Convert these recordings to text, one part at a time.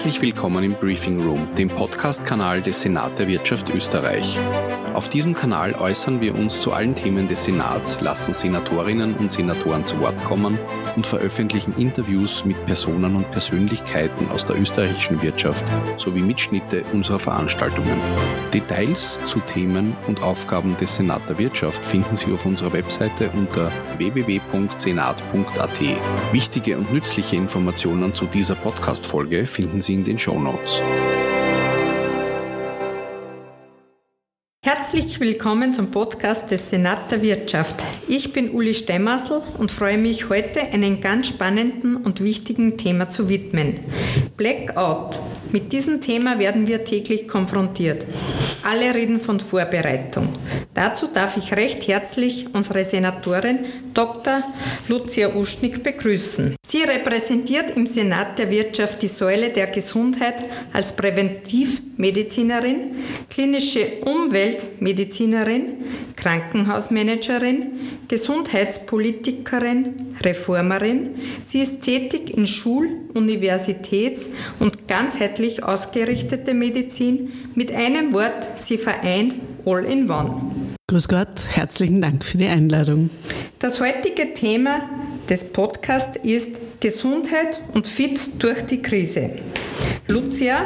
Herzlich willkommen im Briefing Room, dem Podcast-Kanal des Senat der Wirtschaft Österreich. Auf diesem Kanal äußern wir uns zu allen Themen des Senats, lassen Senatorinnen und Senatoren zu Wort kommen und veröffentlichen Interviews mit Personen und Persönlichkeiten aus der österreichischen Wirtschaft sowie Mitschnitte unserer Veranstaltungen. Details zu Themen und Aufgaben des Senat der Wirtschaft finden Sie auf unserer Webseite unter www.senat.at. Wichtige und nützliche Informationen zu dieser Podcast-Folge finden Sie in den Show Notes. Herzlich willkommen zum Podcast des Senat der Wirtschaft. Ich bin Uli Stemmassel und freue mich heute einem ganz spannenden und wichtigen Thema zu widmen. Blackout. Mit diesem Thema werden wir täglich konfrontiert. Alle reden von Vorbereitung. Dazu darf ich recht herzlich unsere Senatorin Dr. Lucia Uschnik begrüßen. Sie repräsentiert im Senat der Wirtschaft die Säule der Gesundheit als Präventivmedizinerin, klinische Umweltmedizinerin, Krankenhausmanagerin, Gesundheitspolitikerin, Reformerin. Sie ist tätig in Schul-, Universitäts- und ganzheitlich ausgerichtete Medizin. Mit einem Wort, sie vereint All in One. Grüß Gott, herzlichen Dank für die Einladung. Das heutige Thema des Podcasts ist Gesundheit und Fit durch die Krise. Lucia,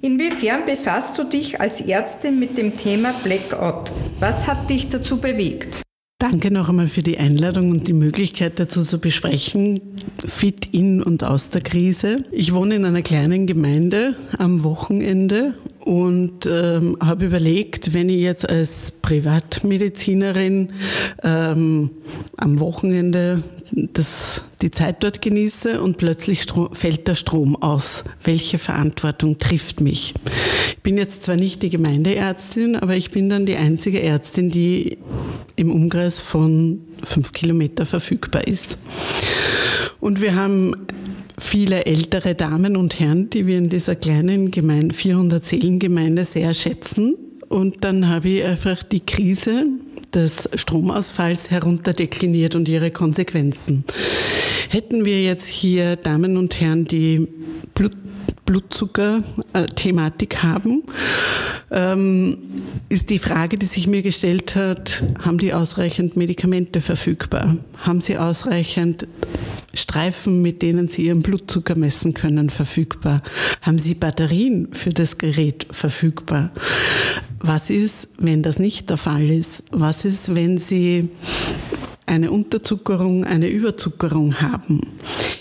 inwiefern befasst du dich als Ärztin mit dem Thema Blackout? Was hat dich dazu bewegt? Danke noch einmal für die Einladung und die Möglichkeit dazu zu besprechen, fit in und aus der Krise. Ich wohne in einer kleinen Gemeinde am Wochenende und ähm, habe überlegt, wenn ich jetzt als Privatmedizinerin ähm, am Wochenende das, die Zeit dort genieße und plötzlich fällt der Strom aus. Welche Verantwortung trifft mich? Ich bin jetzt zwar nicht die Gemeindeärztin, aber ich bin dann die einzige Ärztin, die im Umkreis von fünf Kilometer verfügbar ist. Und wir haben viele ältere Damen und Herren, die wir in dieser kleinen Gemeinde, 400 Seelengemeinde sehr schätzen. Und dann habe ich einfach die Krise des Stromausfalls herunterdekliniert und ihre Konsequenzen. Hätten wir jetzt hier Damen und Herren, die Blut Blutzucker-Thematik haben, ähm, ist die Frage, die sich mir gestellt hat, haben die ausreichend Medikamente verfügbar? Haben sie ausreichend Streifen, mit denen Sie Ihren Blutzucker messen können, verfügbar? Haben Sie Batterien für das Gerät verfügbar? Was ist, wenn das nicht der Fall ist? Was ist, wenn Sie eine Unterzuckerung, eine Überzuckerung haben.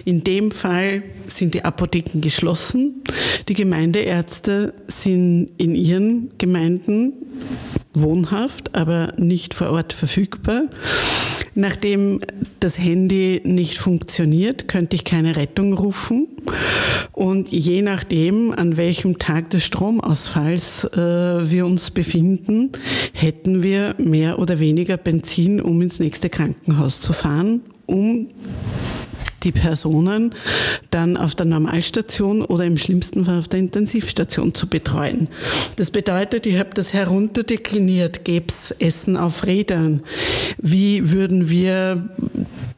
In dem Fall sind die Apotheken geschlossen. Die Gemeindeärzte sind in ihren Gemeinden wohnhaft, aber nicht vor Ort verfügbar. Nachdem das Handy nicht funktioniert, könnte ich keine Rettung rufen. Und je nachdem, an welchem Tag des Stromausfalls äh, wir uns befinden, hätten wir mehr oder weniger Benzin, um ins nächste Krankenhaus zu fahren, um die Personen dann auf der Normalstation oder im schlimmsten Fall auf der Intensivstation zu betreuen. Das bedeutet, ich habe das herunterdekliniert, gäbe es Essen auf Rädern. Wie würden wir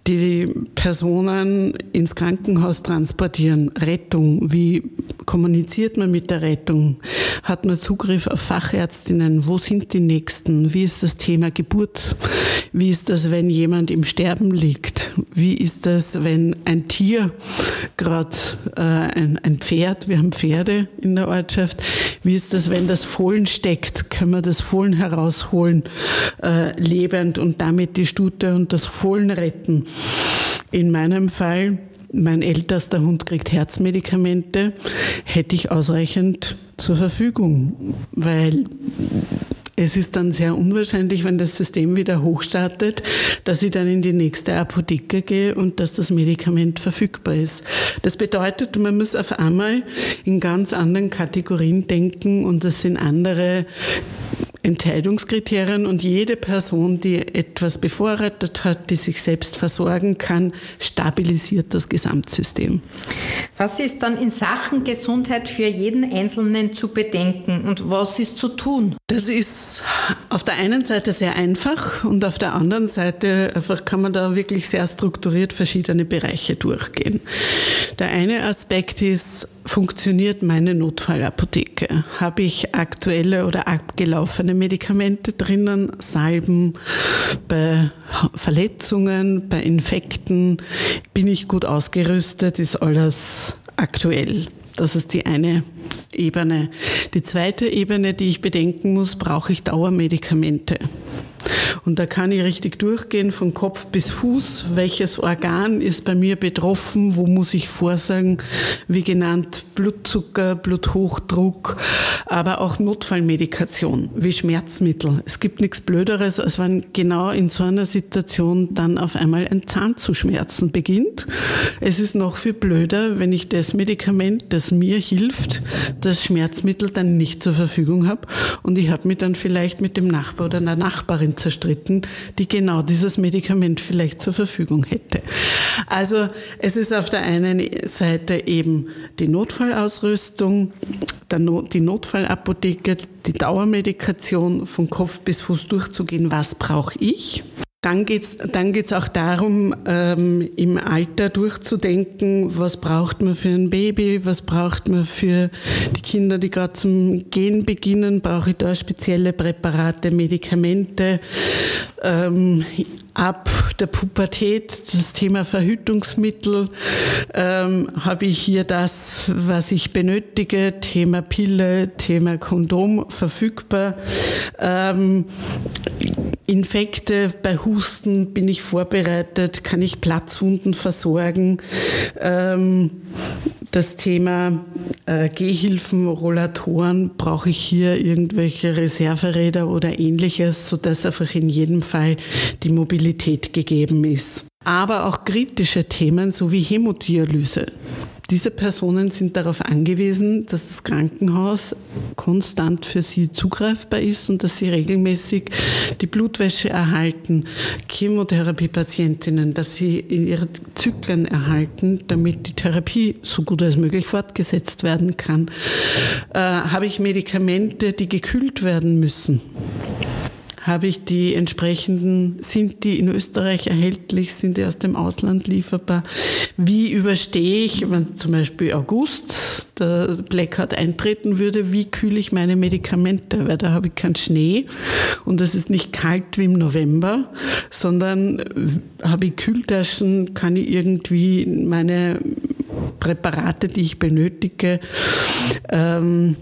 die Personen ins Krankenhaus transportieren? Rettung, wie kommuniziert man mit der Rettung? Hat man Zugriff auf Fachärztinnen? Wo sind die Nächsten? Wie ist das Thema Geburt? Wie ist das, wenn jemand im Sterben liegt? Wie ist das, wenn ein Tier, gerade äh, ein, ein Pferd, wir haben Pferde in der Ortschaft, wie ist das, wenn das Fohlen steckt? Können wir das Fohlen herausholen, äh, lebend und damit die Stute und das Fohlen retten? In meinem Fall, mein ältester Hund kriegt Herzmedikamente, hätte ich ausreichend zur Verfügung, weil es ist dann sehr unwahrscheinlich, wenn das System wieder hochstartet, dass ich dann in die nächste Apotheke gehe und dass das Medikament verfügbar ist. Das bedeutet, man muss auf einmal in ganz anderen Kategorien denken und das sind andere Entscheidungskriterien und jede Person, die etwas bevorratet hat, die sich selbst versorgen kann, stabilisiert das Gesamtsystem. Was ist dann in Sachen Gesundheit für jeden Einzelnen zu bedenken und was ist zu tun? Das ist auf der einen Seite sehr einfach und auf der anderen Seite einfach kann man da wirklich sehr strukturiert verschiedene Bereiche durchgehen. Der eine Aspekt ist funktioniert meine Notfallapotheke? Habe ich aktuelle oder abgelaufene Medikamente drinnen, Salben bei Verletzungen, bei Infekten? Bin ich gut ausgerüstet? Ist alles aktuell? Das ist die eine Ebene. Die zweite Ebene, die ich bedenken muss, brauche ich Dauermedikamente. Und da kann ich richtig durchgehen von Kopf bis Fuß. Welches Organ ist bei mir betroffen? Wo muss ich vorsagen? Wie genannt Blutzucker, Bluthochdruck, aber auch Notfallmedikation wie Schmerzmittel. Es gibt nichts Blöderes, als wenn genau in so einer Situation dann auf einmal ein Zahn zu schmerzen beginnt. Es ist noch viel blöder, wenn ich das Medikament, das mir hilft, das Schmerzmittel dann nicht zur Verfügung habe und ich habe mich dann vielleicht mit dem Nachbar oder einer Nachbarin zerstritten, die genau dieses Medikament vielleicht zur Verfügung hätte. Also es ist auf der einen Seite eben die Notfallausrüstung, die Notfallapotheke, die Dauermedikation von Kopf bis Fuß durchzugehen, was brauche ich. Dann geht es dann geht's auch darum, ähm, im Alter durchzudenken, was braucht man für ein Baby, was braucht man für die Kinder, die gerade zum Gehen beginnen, brauche ich da spezielle Präparate, Medikamente. Ähm, ab der Pubertät, das Thema Verhütungsmittel, ähm, habe ich hier das, was ich benötige, Thema Pille, Thema Kondom verfügbar. Ähm, Infekte bei Husten bin ich vorbereitet, kann ich Platzwunden versorgen. Ähm, das Thema äh, Gehhilfen, Rollatoren, brauche ich hier irgendwelche Reserveräder oder ähnliches, sodass einfach in jedem Fall die Mobilität gegeben ist. Aber auch kritische Themen sowie Hämodialyse. Diese Personen sind darauf angewiesen, dass das Krankenhaus konstant für sie zugreifbar ist und dass sie regelmäßig die Blutwäsche erhalten, Chemotherapiepatientinnen, dass sie ihre Zyklen erhalten, damit die Therapie so gut als möglich fortgesetzt werden kann. Äh, habe ich Medikamente, die gekühlt werden müssen? Habe ich die entsprechenden, sind die in Österreich erhältlich, sind die aus dem Ausland lieferbar? Wie überstehe ich, wenn zum Beispiel August der Blackout eintreten würde, wie kühle ich meine Medikamente? Weil da habe ich keinen Schnee und es ist nicht kalt wie im November, sondern habe ich Kühltaschen, kann ich irgendwie meine Präparate, die ich benötige, ähm,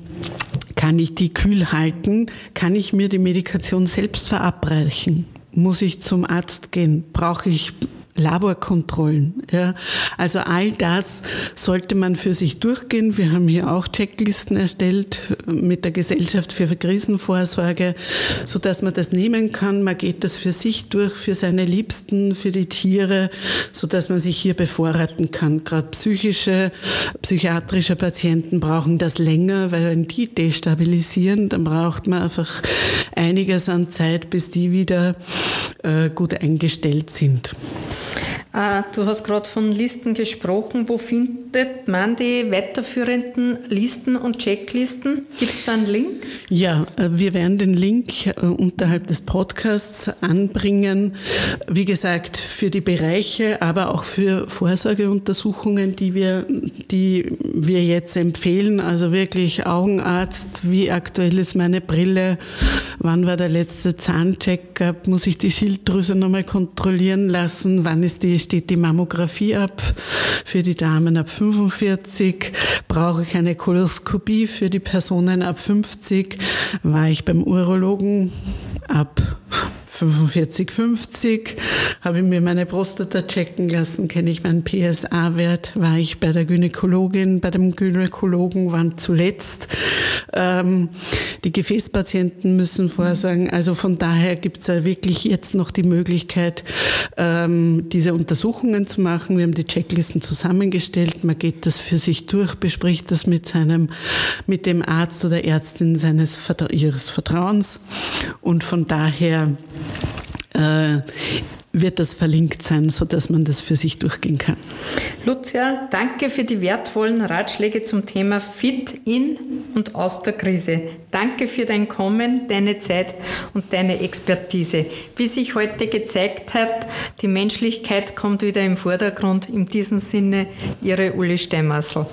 kann ich die kühl halten? Kann ich mir die Medikation selbst verabreichen? Muss ich zum Arzt gehen? Brauche ich Laborkontrollen. Ja. Also all das sollte man für sich durchgehen. Wir haben hier auch Checklisten erstellt mit der Gesellschaft für Krisenvorsorge, so dass man das nehmen kann. Man geht das für sich durch, für seine Liebsten, für die Tiere, so dass man sich hier bevorraten kann. Gerade psychische, psychiatrische Patienten brauchen das länger, weil wenn die destabilisieren, dann braucht man einfach einiges an Zeit, bis die wieder äh, gut eingestellt sind. Äh, du hast gerade von Listen gesprochen. Wo findet man die weiterführenden Listen und Checklisten? Gibt es da einen Link? Ja, äh, wir werden den Link äh, unterhalb des Podcasts anbringen. Wie gesagt, für die Bereiche, aber auch für Vorsorgeuntersuchungen, die wir, die wir jetzt empfehlen. Also wirklich Augenarzt, wie aktuell ist meine Brille, wann war der letzte Zahncheck, muss ich die Schilddrüse nochmal kontrollieren lassen, wann ist die steht die Mammographie ab für die Damen ab 45. Brauche ich eine Koloskopie für die Personen ab 50? War ich beim Urologen ab 45, 50 habe ich mir meine Prostata checken lassen, kenne ich meinen PSA-Wert, war ich bei der Gynäkologin, bei dem Gynäkologen, wann zuletzt. Ähm, die Gefäßpatienten müssen vorsagen, also von daher gibt es ja wirklich jetzt noch die Möglichkeit, ähm, diese Untersuchungen zu machen. Wir haben die Checklisten zusammengestellt, man geht das für sich durch, bespricht das mit seinem, mit dem Arzt oder Ärztin seines ihres Vertrauens und von daher äh, wird das verlinkt sein, sodass man das für sich durchgehen kann. Lucia, danke für die wertvollen Ratschläge zum Thema Fit in und aus der Krise. Danke für dein Kommen, deine Zeit und deine Expertise. Wie sich heute gezeigt hat, die Menschlichkeit kommt wieder im Vordergrund. In diesem Sinne, Ihre Uli Steinmassel.